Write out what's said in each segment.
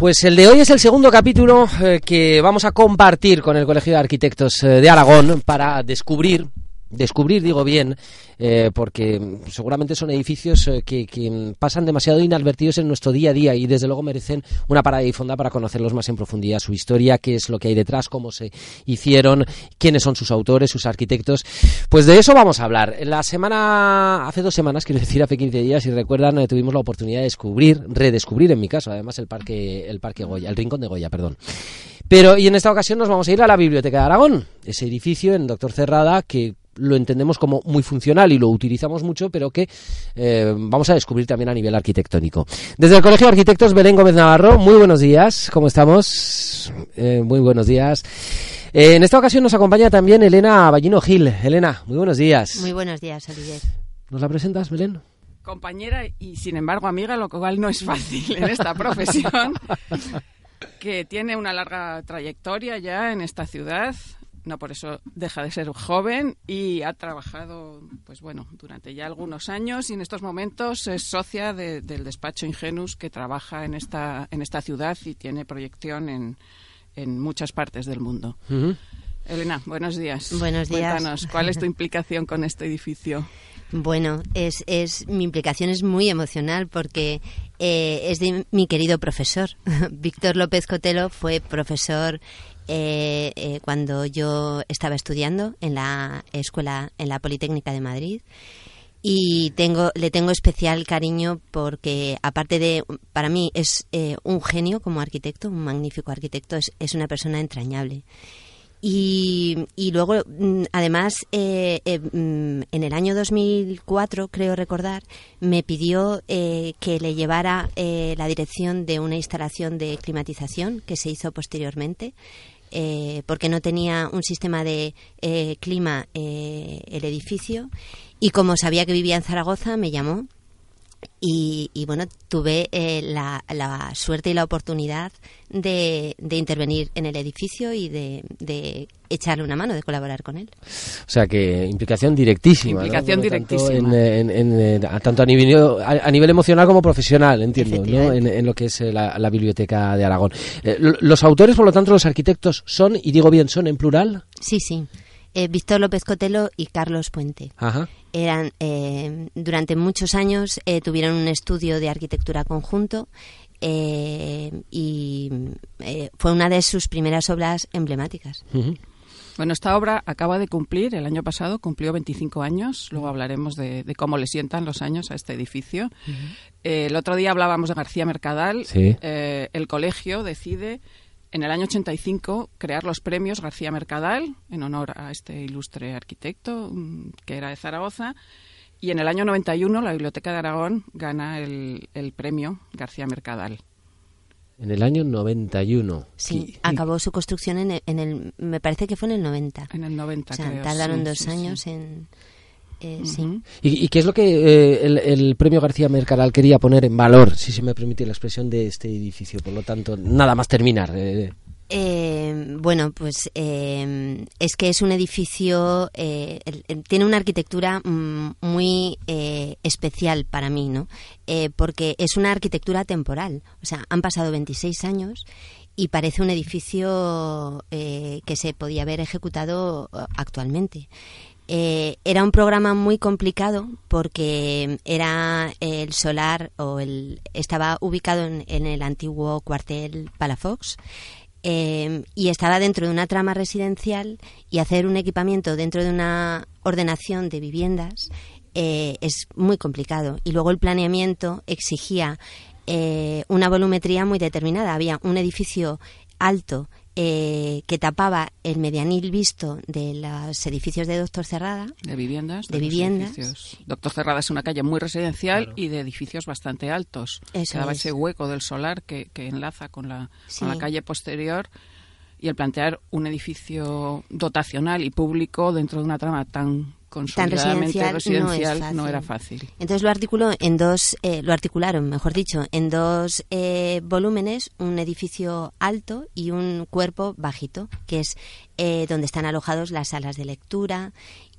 Pues el de hoy es el segundo capítulo eh, que vamos a compartir con el Colegio de Arquitectos eh, de Aragón para descubrir descubrir, digo bien, eh, porque seguramente son edificios eh, que, pasan demasiado inadvertidos en nuestro día a día y desde luego merecen una parada y fonda para conocerlos más en profundidad, su historia, qué es lo que hay detrás, cómo se hicieron, quiénes son sus autores, sus arquitectos. Pues de eso vamos a hablar. La semana, hace dos semanas, quiero decir, hace 15 días, si recuerdan, eh, tuvimos la oportunidad de descubrir, redescubrir en mi caso, además el parque, el parque Goya, el Rincón de Goya, perdón. Pero, y en esta ocasión nos vamos a ir a la Biblioteca de Aragón, ese edificio en Doctor Cerrada que lo entendemos como muy funcional y lo utilizamos mucho, pero que eh, vamos a descubrir también a nivel arquitectónico. Desde el Colegio de Arquitectos Belén Gómez Navarro, muy buenos días, ¿cómo estamos? Eh, muy buenos días. Eh, en esta ocasión nos acompaña también Elena Ballino Gil. Elena, muy buenos días. Muy buenos días, Olivier. ¿Nos la presentas, Belén? Compañera y, sin embargo, amiga, lo cual no es fácil en esta profesión, que tiene una larga trayectoria ya en esta ciudad, no por eso deja de ser joven y ha trabajado, pues bueno, durante ya algunos años y en estos momentos es socia de, del despacho Ingenus que trabaja en esta, en esta ciudad y tiene proyección en, en muchas partes del mundo. Uh -huh. Elena, buenos días. Buenos días. Cuéntanos, ¿cuál es tu implicación con este edificio? Bueno, es, es, mi implicación es muy emocional porque eh, es de mi querido profesor. Víctor López Cotelo fue profesor eh, eh, cuando yo estaba estudiando en la escuela, en la Politécnica de Madrid. Y tengo, le tengo especial cariño porque, aparte de, para mí es eh, un genio como arquitecto, un magnífico arquitecto, es, es una persona entrañable. Y, y, luego, mm, además, mm, en el año 2004, creo recordar, me pidió que le llevara la dirección de una instalación de climatización que se hizo posteriormente. Eh, porque no tenía un sistema de eh, clima el edificio. Y como sabía que vivía en Zaragoza me llamó y, y, bueno, tuve eh, la, la, suerte y la oportunidad de, de intervenir en el edificio y de, de, echarle una mano, de colaborar con él. O sea que implicación directísima. Implicación ¿no? directísima. Tanto, en, en, en, tanto a, nivel, a, a, nivel emocional como profesional, entiendo, ¿no? en, lo que es eh, la, la Biblioteca de Aragón. Eh, los autores, por lo tanto, los arquitectos son, y digo bien, son en plural. Sí, sí. Eh, Víctor López Cotelo y Carlos Puente. Ajá. Eran, eh, durante muchos años eh, tuvieron un estudio de arquitectura conjunto eh, y fue una de sus primeras obras emblemáticas. Uh -huh. Bueno, esta obra acaba de cumplir, el año pasado cumplió 25 años, luego hablaremos de, de cómo le sientan los años a este edificio. Uh -huh. el otro día hablábamos de García Mercadal, sí. el colegio decide en el año 85 crear los premios García Mercadal en honor a este ilustre arquitecto mm, que era de Zaragoza. Y en el año 91 la Biblioteca de Aragón gana el, el premio García Mercadal. En el año 91. Sí, y, acabó su construcción en el, en el, Me parece que fue en el 90. En el 90, o sea, creo, tardaron sí, dos sí, años sí. en. Eh, uh -huh. sí. ¿Y, ¿Y, qué es lo que eh, el, el, premio García Mercadal quería poner en valor, si se me permite la expresión, de este edificio? Por lo tanto, nada más terminar. Eh. Eh, bueno, pues eh, es que es un edificio, eh, tiene una arquitectura mm, muy eh, especial para mí, ¿no? Porque es una arquitectura temporal. O sea, han pasado 26 años y parece un edificio que se podía haber ejecutado actualmente. Eh, era un programa muy complicado porque era el solar o el estaba ubicado en, el antiguo cuartel Palafox eh, y estaba dentro de una trama residencial y hacer un equipamiento dentro de una ordenación de viviendas eh, es muy complicado. Y luego el planeamiento exigía eh, una volumetría muy determinada. Había un edificio alto eh, que tapaba el medianil visto de los edificios de Doctor Cerrada. De viviendas. De, viviendas. Doctor Cerrada es una calle muy residencial y de edificios bastante altos. Eso Quedaba es. ese hueco del solar que, que enlaza con la, con la calle posterior y el plantear un edificio dotacional y público dentro de una trama tan consolidadamente tan residencial, residencial no, no, era fácil. Entonces lo articuló en dos, eh, lo articularon, mejor dicho, en dos eh, volúmenes, un edificio alto y un cuerpo bajito, que es eh, donde están alojados las salas de lectura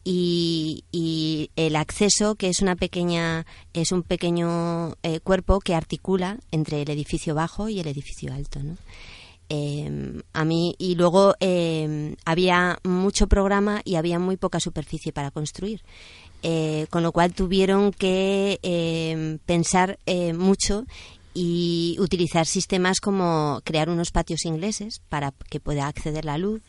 y, y, el acceso que es una pequeña es un pequeño eh, cuerpo que articula entre el edificio bajo y el edificio alto, ¿no? Eh, a mí. Y luego eh, había mucho programa y había muy poca superficie para construir. Eh, con lo cual tuvieron que eh, pensar eh, mucho y utilizar sistemas como crear unos patios ingleses para que pueda acceder la luz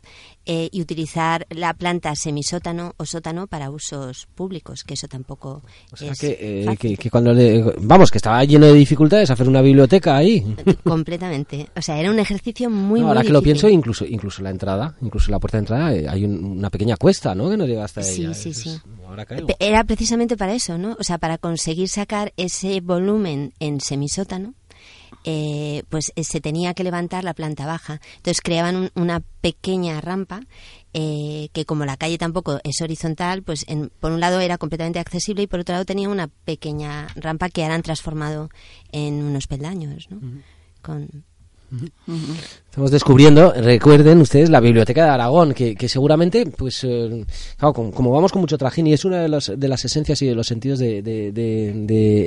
eh, y utilizar la planta semisótano o sótano para usos públicos, que eso tampoco o sea es que, eh, fácil. que, que cuando le, vamos que estaba lleno de dificultades hacer una biblioteca ahí. Completamente. O sea era un ejercicio muy No, muy ahora que lo pienso incluso incluso la entrada incluso la puerta de entrada eh, hay un- una pequeña cuesta no que no llega hasta Sí, ella. sí, Es- sí. Ahora caigo. Pe- Era precisamente para eso, ¿no? O sea, para conseguir sacar ese volumen en semisótano, eh, pues eh, se tenía que levantar la planta baja. Entonces creaban un- una pequeña rampa eh, que como la calle tampoco es horizontal, pues en- por un lado era completamente accesible y por otro lado tenía una pequeña rampa que ahora han transformado en unos peldaños, ¿no? Con, Estamos descubriendo, recuerden ustedes, la Biblioteca de Aragón, que, que seguramente, pues, eh, como, vamos con mucho trajín, y es una de, los- de las esencias y de los sentidos de,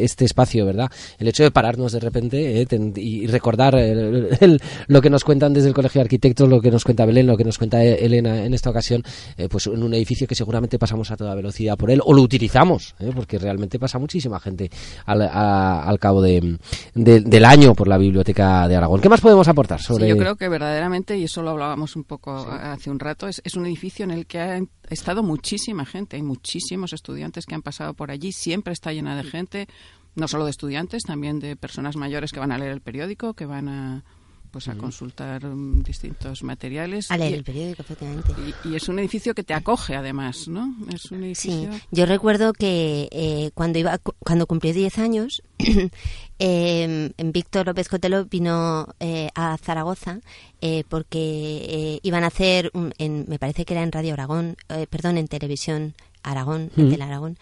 este espacio, ¿verdad? El hecho de pararnos de repente eh, ten- y recordar el- lo que nos cuentan desde el Colegio de Arquitectos, lo que nos cuenta Belén, lo que nos cuenta Elena en esta ocasión, eh, pues en un edificio que seguramente pasamos a toda velocidad por él, o lo utilizamos, eh, porque realmente pasa muchísima gente al, a- al cabo de- de- del año por la Biblioteca de Aragón. ¿Qué más podemos aportar sobre Sí, yo creo que verdaderamente, y eso lo hablábamos un poco hace un rato, es, es un edificio en el que ha estado muchísima gente, hay muchísimos estudiantes que han pasado por allí, siempre está llena de gente, no solo de estudiantes, también de personas mayores que van a leer el periódico, que van a pues a consultar mm, distintos materiales. a leer Y- el periódico, efectivamente. y, y es un edificio que te acoge además, ¿no? Es un Sí, edificio... yo recuerdo que eh, cuando iba cu- cuando cumplió 10 años, eh, Víctor López Cotelo vino eh, a Zaragoza eh, porque eh, iban a hacer, un- en, me parece que era en Radio Aragón, eh, perdón, en Televisión Aragón, en Tele Aragón,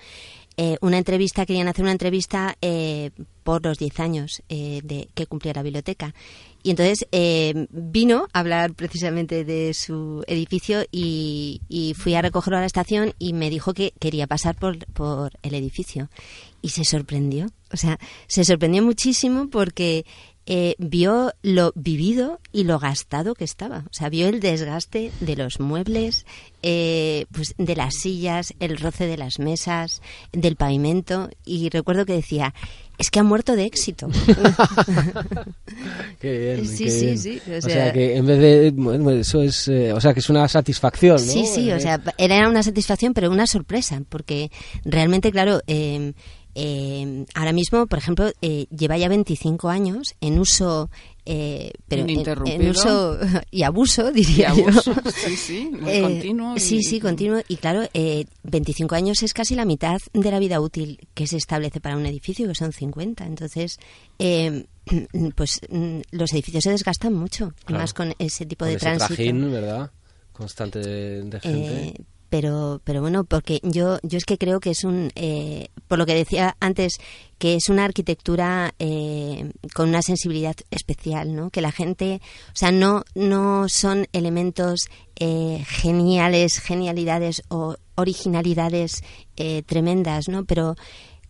eh, una entrevista, querían hacer una entrevista eh, por los 10 años eh, de que cumplía la biblioteca. Y entonces eh, vino a hablar precisamente de su edificio y, y fui a recogerlo a la estación y me dijo que quería pasar por, por el edificio. Y se sorprendió. O sea, se sorprendió muchísimo porque eh, vio lo vivido y lo gastado que estaba. O sea, vio el desgaste de los muebles, eh, pues de las sillas, el roce de las mesas, del pavimento. Y recuerdo que decía, es que ha muerto de éxito. Qué bien, Sí, qué sí, bien. sí, o O sea, que en vez de bueno, eso es, eh, o sea, que es una satisfacción, ¿no? Sí, sí, o Eh, sea, era una satisfacción, pero una sorpresa, porque realmente, claro, eh, eh, ahora mismo, por ejemplo, eh, lleva ya 25 años en uso, eh, pero en, uso y abuso, Y diría abuso, yo. sí, sí, muy Eh, continuo. y- Sí, sí, continuo. Y claro, eh, 25 años es casi la mitad de la vida útil que se establece para un edificio, que son 50. Entonces, eh, pues mm, los edificios se desgastan mucho, Claro. más con ese tipo con de ese tránsito. trajín, ¿verdad? Constante de, de gente. Pero pero bueno porque yo yo es que creo que es un eh, por lo que decía antes que es una arquitectura eh, con una sensibilidad especial no que la gente o sea no no son elementos eh, geniales genialidades o originalidades eh, tremendas no pero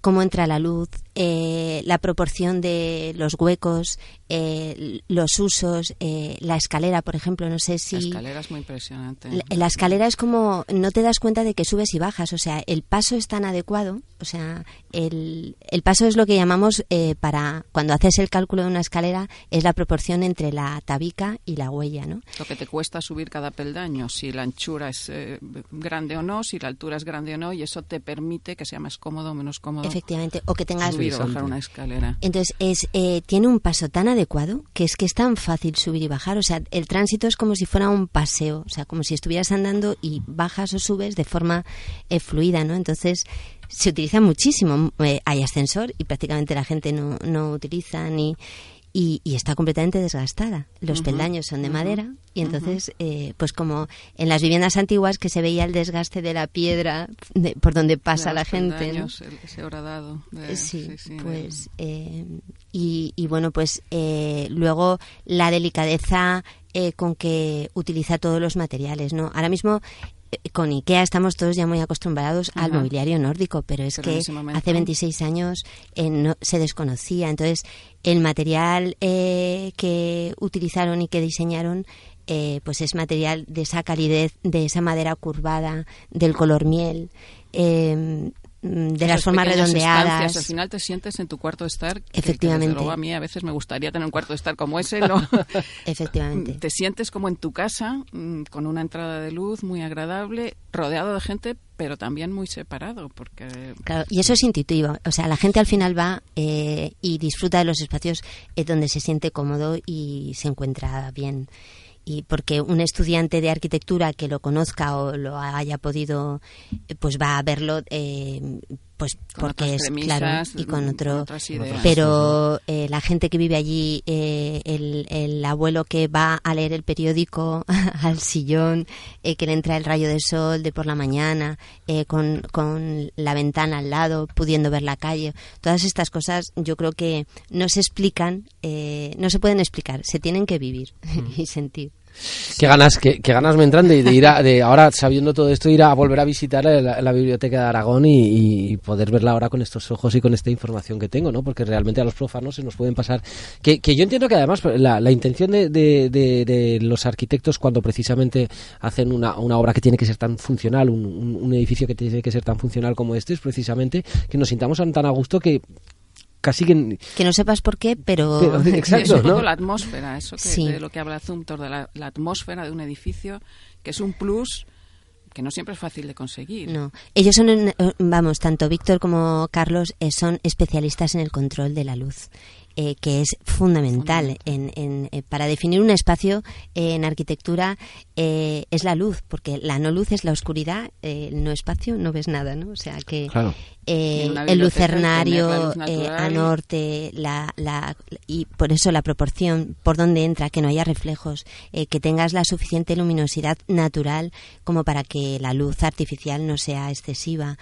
cómo entra la luz, eh, la proporción de los huecos, eh, los usos, eh, la escalera, por ejemplo, no sé si... La escalera es muy impresionante. La, la escalera es como, no te das cuenta de que subes y bajas, o sea, el paso es tan adecuado, o sea, el, el paso es lo que llamamos eh, para, cuando haces el cálculo de una escalera, es la proporción entre la tabica y la huella, ¿no? Lo que te cuesta subir cada peldaño, si la anchura es eh, grande o no, si la altura es grande o no, y eso te permite que sea más cómodo o menos cómodo Efectivamente, o que tengas subir o bajar una escalera. Entonces, es, eh, tiene un paso tan adecuado que es que es tan fácil subir y bajar. O sea, el tránsito es como si fuera un paseo, o sea, como si estuvieras andando y bajas o subes de forma eh, fluida, ¿no? Entonces, se utiliza muchísimo. Eh, hay ascensor y prácticamente la gente no, no utiliza ni y, está completamente desgastada. Los peldaños son de madera y entonces, eh, pues como en las viviendas antiguas que se veía el desgaste de la piedra por donde pasa la gente. ¿no? ese horadado. sí, pues eh, y, y, bueno, pues eh, luego la delicadeza con que utiliza todos los materiales, ¿no? Ahora mismo con IKEA estamos todos ya muy acostumbrados al mobiliario nórdico, pero es que hace 26 años eh, no, se desconocía. Entonces, el material eh, que utilizaron y que diseñaron eh, pues es material de esa calidez, de esa madera curvada, del color miel. Mm, de las formas redondeadas. Al final te sientes en tu cuarto de estar. Efectivamente. a mí a veces me gustaría tener un cuarto de estar como ese, ¿no? Efectivamente. Te sientes como en tu casa, mm, con una entrada de luz muy agradable, rodeado de gente, pero también muy separado, porque... Claro, y eso es intuitivo. O sea, la gente al final va eh, y disfruta de los espacios eh, donde se siente cómodo y se encuentra bien y porque un estudiante de arquitectura que lo conozca o lo haya podido pues va a verlo eh, pues porque es claro y con otro pero eh, la gente que vive allí eh, el, el, abuelo que va a leer el periódico al sillón que le entra el rayo de sol de por la mañana con, con la ventana al lado pudiendo ver la calle todas estas cosas yo creo que no se explican no se pueden explicar se tienen que vivir y sentir Qué ganas, qué, ganas me entran de, ir a, de ahora sabiendo todo esto ir a volver a visitar la, biblioteca de Aragón y, poder verla ahora con estos ojos y con esta información que tengo, ¿no? Porque realmente a los profanos se nos pueden pasar que, yo entiendo que además la, intención de, los arquitectos cuando precisamente hacen una, obra que tiene que ser tan funcional, un, edificio que tiene que ser tan funcional como este es precisamente que nos sintamos tan a gusto que casi que... Que no sepas por qué, pero... exacto, es ¿no? la atmósfera, eso que, de lo que habla Zumthor, de la, atmósfera de un edificio, que es un plus que no siempre es fácil de conseguir. No, ellos son, eh, vamos, tanto Víctor como Carlos eh, son especialistas en el control de la luz. Eh, que es fundamental en, en, eh, para definir un espacio eh, en arquitectura es la luz, porque la no luz es la oscuridad, el no espacio no ves nada, ¿no? O sea que el lucernario a norte, la, la, y por eso la proporción por donde entra, que no haya reflejos, que tengas la suficiente luminosidad natural como para que la luz artificial no sea excesiva.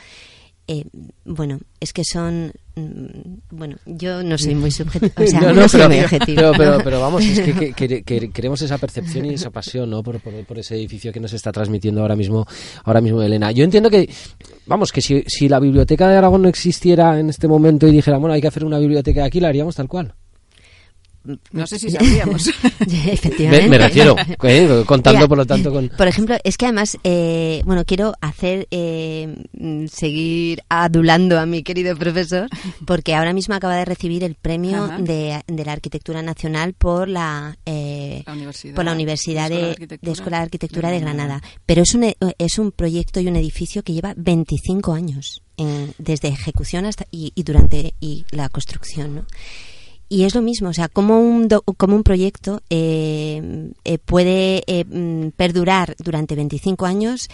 Eh, bueno, es que son. Mm, bueno, yo no soy muy subjetivo. O sea, no, soy muy objetivo. Pero, vamos, es que, queremos esa percepción y esa pasión, ¿no? Por, ese edificio que nos está transmitiendo ahora mismo, ahora mismo Elena. Yo entiendo que, vamos, que si, si la biblioteca de Aragón no existiera en este momento y dijera, bueno, hay que hacer una biblioteca aquí, la haríamos tal cual. No sé si sabíamos. Efectivamente. Me, refiero, ¿eh? contando por lo tanto con... Por ejemplo, es que además, eh, bueno, quiero hacer, eh, seguir adulando a mi querido profesor, porque ahora mismo acaba de recibir el premio de, la Arquitectura Nacional por la, universidad, por la Universidad de, Escuela de Arquitectura de, Granada. Pero es un, es un proyecto y un edificio que lleva 25 años desde ejecución hasta y, y durante y la construcción, ¿no? Y es lo mismo, o sea, como un, como un proyecto eh, eh, puede eh, mm, perdurar durante 25 años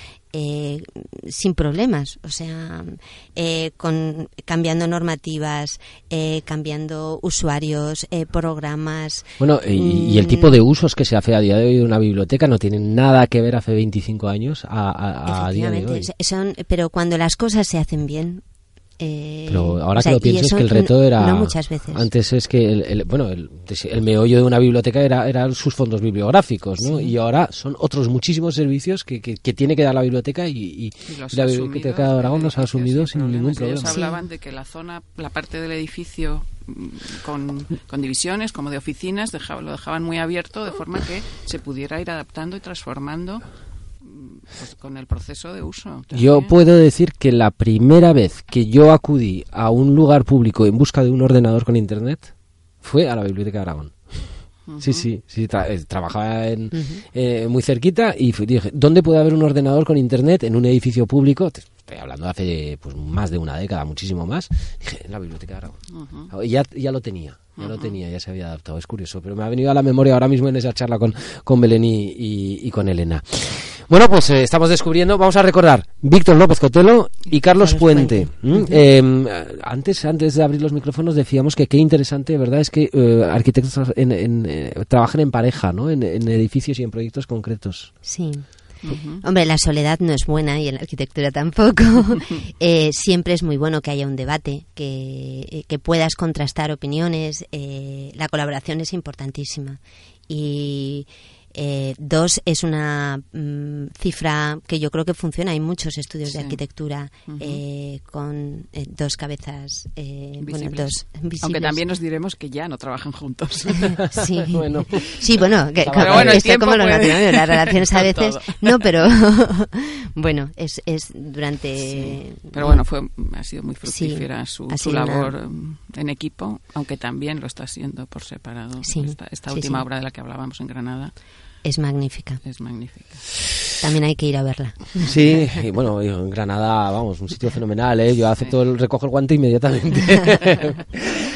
sin problemas, o sea, con, cambiando normativas, cambiando usuarios, programas. Bueno, y, el tipo de usos que se hace a día de hoy de una biblioteca no tiene nada que ver hace 25 años a, a día de hoy. Son, pero cuando las cosas se hacen bien, eh, Pero ahora que lo pienso es que el reto era... muchas veces. Antes es que, el, bueno, el, meollo de una biblioteca era eran sus fondos bibliográficos, ¿no? Y ahora son otros muchísimos servicios que, que, tiene que dar la biblioteca y, la biblioteca de Aragón los ha asumido sin ningún problema. Ellos hablaban de que la zona, la parte del edificio mm, con, con divisiones como de oficinas lo dejaban muy abierto de forma que se pudiera ir adaptando y transformando pues con el proceso de uso. Yo puedo decir que la primera vez que yo acudí a un lugar público en busca de un ordenador con internet fue a la Biblioteca de Aragón. Sí, sí, sí eh, trabajaba en, eh, muy cerquita y dije, ¿dónde puede haber un ordenador con internet en un edificio público? estoy hablando de hace pues, más de una década, muchísimo más, dije, en la Biblioteca de Aragón. Y ya, ya lo tenía. Ya lo tenía, ya se había adaptado. Es curioso, pero me ha venido a la memoria ahora mismo en esa charla con, con Belén y, y, con Elena. Bueno, pues eh, estamos descubriendo, vamos a recordar, Víctor López Cotelo y Carlos, Puente. Eh, antes, antes de abrir los micrófonos decíamos que qué interesante, ¿verdad? Es que eh, arquitectos en, en, trabajan en pareja, ¿no? En, en edificios y en proyectos concretos. Sí. Hombre, la soledad no es buena y en la arquitectura tampoco. Eh, siempre es muy bueno que haya un debate, que, que puedas contrastar opiniones. Eh, la colaboración es importantísima. Y eh, dos es una mm, cifra que yo creo que funciona. Hay muchos estudios de arquitectura eh, con eh, dos cabezas, bueno, dos visibles. Aunque también nos diremos que ya no trabajan juntos. sí, bueno, sí, bueno, que, esto como los matrimonios, las relaciones a veces, no, pero bueno, es, es durante. Pero bueno, fue ha sido muy fructífera su, labor en equipo, aunque también lo está haciendo por separado. esta, esta última obra de la que hablábamos en Granada es magnífica. Es magnífica. También hay que ir a verla. Sí, y bueno, en Granada, vamos, un sitio fenomenal, ¿eh? Yo acepto el, recojo el guante inmediatamente.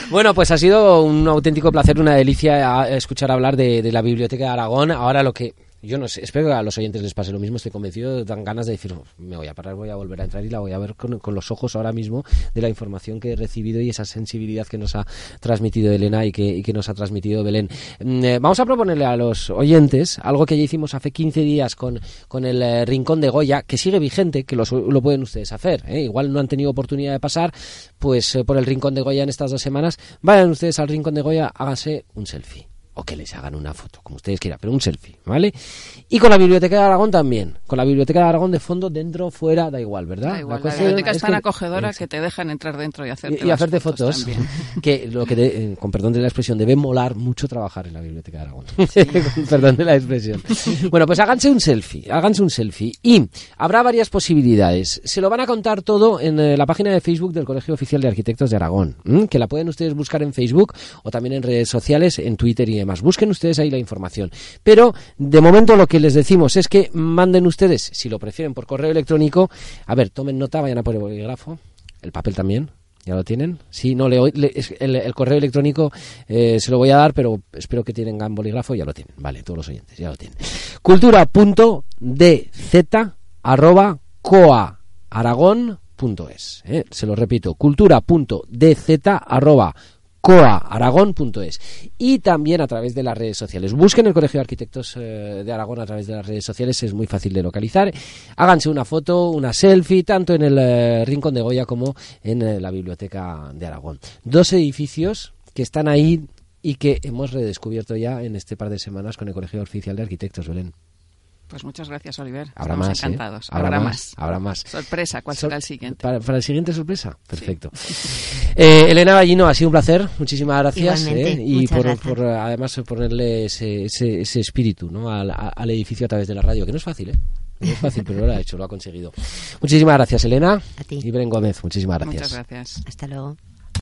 bueno, pues ha sido un auténtico placer, una delicia escuchar hablar de, de la Biblioteca de Aragón. Ahora lo que yo no sé, espero que a los oyentes les pase lo mismo, estoy convencido, dan ganas de decir, oh, me voy a parar, voy a volver a entrar y la voy a ver con, los ojos ahora mismo de la información que he recibido y esa sensibilidad que nos ha transmitido Elena y que, nos ha transmitido Belén. Mm, eh, vamos a proponerle a los oyentes algo que ya hicimos hace 15 días con, con el eh, Rincón de Goya, que sigue vigente, que lo pueden ustedes hacer. ¿eh? Igual no han tenido oportunidad de pasar, pues por el Rincón de Goya en estas dos semanas, vayan ustedes al Rincón de Goya, háganse un selfie o que les hagan una foto, como ustedes quieran, pero un selfie, ¿vale? Y con la Biblioteca de Aragón también. Con la Biblioteca de Aragón de fondo, dentro, fuera, da igual, ¿verdad? Da igual, la, biblioteca es tan acogedora que te dejan entrar dentro y hacerte, y, hacerte fotos. que lo que, eh, con perdón de la expresión, debe molar mucho trabajar en la Biblioteca de Aragón. con perdón de la expresión. bueno, pues háganse un selfie, háganse un selfie. Y habrá varias posibilidades. Se lo van a contar todo en eh, la página de Facebook del Colegio Oficial de Arquitectos de Aragón, que la pueden ustedes buscar en Facebook o también en redes sociales, en Twitter y demás. Busquen ustedes ahí la información. Pero de momento lo que les decimos es que manden ustedes, si lo prefieren por correo electrónico, a ver, tomen nota, vayan a por el bolígrafo, el papel también, ¿Ya lo tienen? Sí, no, le, el, correo electrónico eh, se lo voy a dar, pero espero que tengan bolígrafo, ya lo tienen. Vale, todos los oyentes, ya lo tienen. Eh, se lo repito, cultura.dz arroba coaaragón.es y también a través de las redes sociales. Busquen el Colegio de Arquitectos eh, de Aragón a través de las redes sociales, es muy fácil de localizar. Háganse una foto, una selfie, tanto en el eh, Rincón de Goya como en eh, la Biblioteca de Aragón. Dos edificios que están ahí y que hemos redescubierto ya en este par de semanas con el Colegio Oficial de Arquitectos, Belén. Pues muchas gracias, Oliver. Habrá más, ¿eh? encantados. Habrá, más, Habrá más. Sorpresa, ¿cuál será el siguiente? Para, el siguiente sorpresa. Perfecto. Eh, Elena Ballino, ha sido un placer. Muchísimas gracias. ¿eh? y por, además ponerle ese, ese, espíritu ¿no? al, edificio a través de la radio, que no es fácil, ¿eh? No es fácil, pero lo ha hecho, lo ha conseguido. Muchísimas gracias, Elena. A ti. Y Bren Gómez, muchísimas gracias. Muchas gracias. Hasta luego.